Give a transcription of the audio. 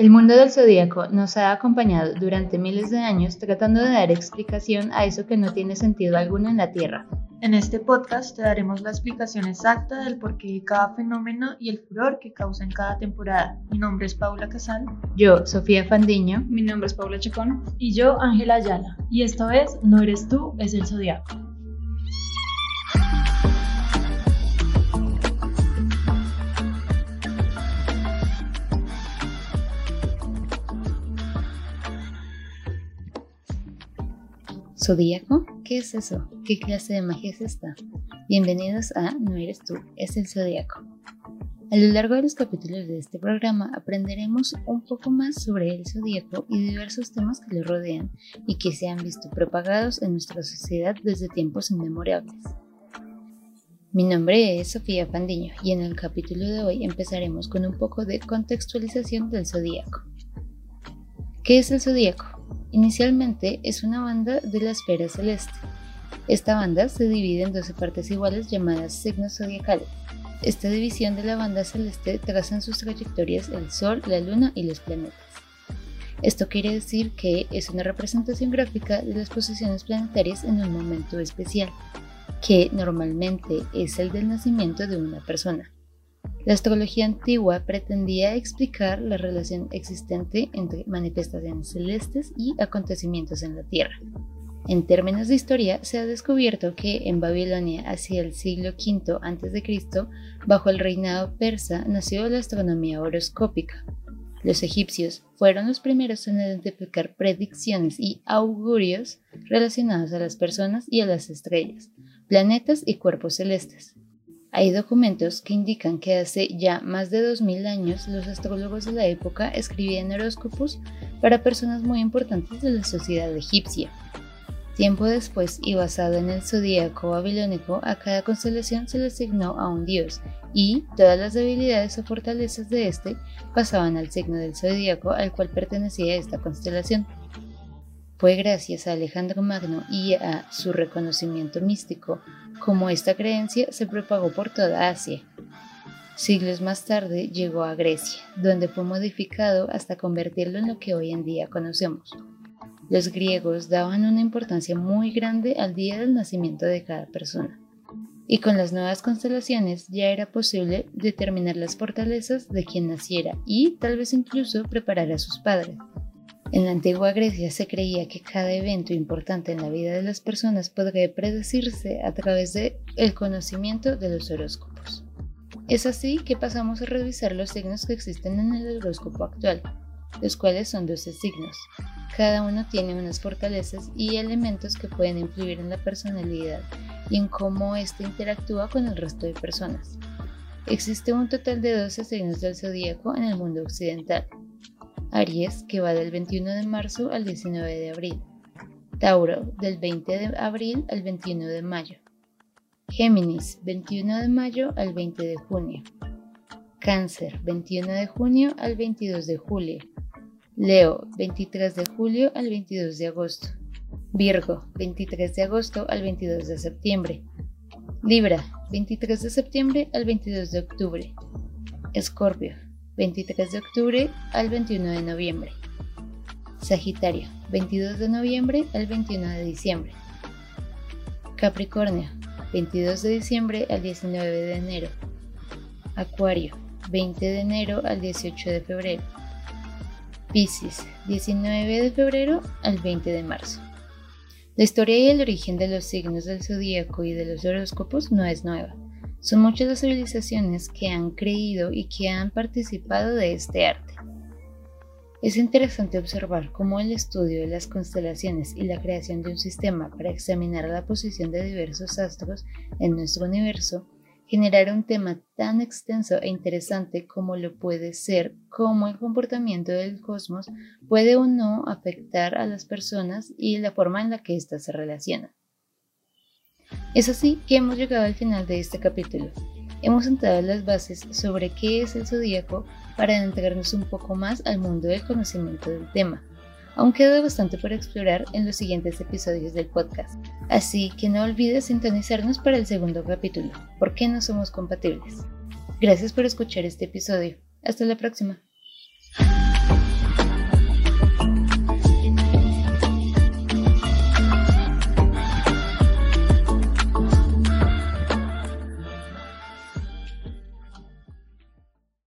El mundo del zodíaco nos ha acompañado durante miles de años tratando de dar explicación a eso que no tiene sentido alguno en la Tierra. En este podcast te daremos la explicación exacta del porqué de cada fenómeno y el furor que causa en cada temporada. Mi nombre es Paula Casal. Yo, Sofía Fandiño. Mi nombre es Paula Chacón. Y yo, Ángela Ayala. Y esta vez, no eres tú, es el zodiaco. ¿Zodíaco? ¿Qué es eso? ¿Qué clase de magia es esta? Bienvenidos a No eres tú, es el Zodíaco. A lo largo de los capítulos de este programa aprenderemos un poco más sobre el zodíaco y diversos temas que lo rodean y que se han visto propagados en nuestra sociedad desde tiempos inmemorables. Mi nombre es Sofía Pandiño y en el capítulo de hoy empezaremos con un poco de contextualización del zodíaco. ¿Qué es el zodíaco? Inicialmente es una banda de la esfera celeste. Esta banda se divide en 12 partes iguales llamadas signos zodiacales. Esta división de la banda celeste traza en sus trayectorias el Sol, la Luna y los planetas. Esto quiere decir que es una representación gráfica de las posiciones planetarias en un momento especial, que normalmente es el del nacimiento de una persona. La astrología antigua pretendía explicar la relación existente entre manifestaciones celestes y acontecimientos en la Tierra. En términos de historia, se ha descubierto que en Babilonia, hacia el siglo V a.C., bajo el reinado persa, nació la astronomía horoscópica. Los egipcios fueron los primeros en identificar predicciones y augurios relacionados a las personas y a las estrellas, planetas y cuerpos celestes. Hay documentos que indican que hace ya más de 2000 años los astrólogos de la época escribían horóscopos para personas muy importantes de la sociedad egipcia. Tiempo después, y basado en el zodíaco babilónico, a cada constelación se le asignó a un dios, y todas las debilidades o fortalezas de éste pasaban al signo del zodíaco al cual pertenecía esta constelación. Fue gracias a Alejandro Magno y a su reconocimiento místico como esta creencia se propagó por toda Asia. Siglos más tarde llegó a Grecia, donde fue modificado hasta convertirlo en lo que hoy en día conocemos. Los griegos daban una importancia muy grande al día del nacimiento de cada persona. Y con las nuevas constelaciones ya era posible determinar las fortalezas de quien naciera y tal vez incluso preparar a sus padres. En la antigua Grecia se creía que cada evento importante en la vida de las personas podría predecirse a través del el conocimiento de los horóscopos. Es así que pasamos a revisar los signos que existen en el horóscopo actual, los cuales son 12 signos. Cada uno tiene unas fortalezas y elementos que pueden influir en la personalidad y en cómo éste interactúa con el resto de personas. Existe un total de 12 signos del zodíaco en el mundo occidental, Aries, que va del 21 de marzo al 19 de abril. Tauro, del 20 de abril al 21 de mayo. Géminis, 21 de mayo al 20 de junio. Cáncer, 21 de junio al 22 de julio. Leo, 23 de julio al 22 de agosto. Virgo, 23 de agosto al 22 de septiembre. Libra, 23 de septiembre al 22 de octubre. Escorpio, 23 de octubre al 21 de noviembre. Sagitario, 22 de noviembre al 21 de diciembre. Capricornio, 22 de diciembre al 19 de enero. Acuario, 20 de enero al 18 de febrero. Piscis, 19 de febrero al 20 de marzo. La historia y el origen de los signos del zodíaco y de los horóscopos no es nueva. Son muchas las civilizaciones que han creído y que han participado de este arte. Es interesante observar cómo el estudio de las constelaciones y la creación de un sistema para examinar la posición de diversos astros en nuestro universo generaron un tema tan extenso e interesante como lo puede ser cómo el comportamiento del cosmos puede o no afectar a las personas y la forma en la que éstas se relacionan. Es así que hemos llegado al final de este capítulo. hemos sentado las bases sobre qué es el zodíaco para adentrarnos un poco más al mundo del conocimiento del tema. Aún queda bastante por explorar en los siguientes episodios del podcast, así que no olvides sintonizarnos para el segundo capítulo, ¿Por qué no somos compatibles? Gracias por escuchar este episodio. Hasta la próxima.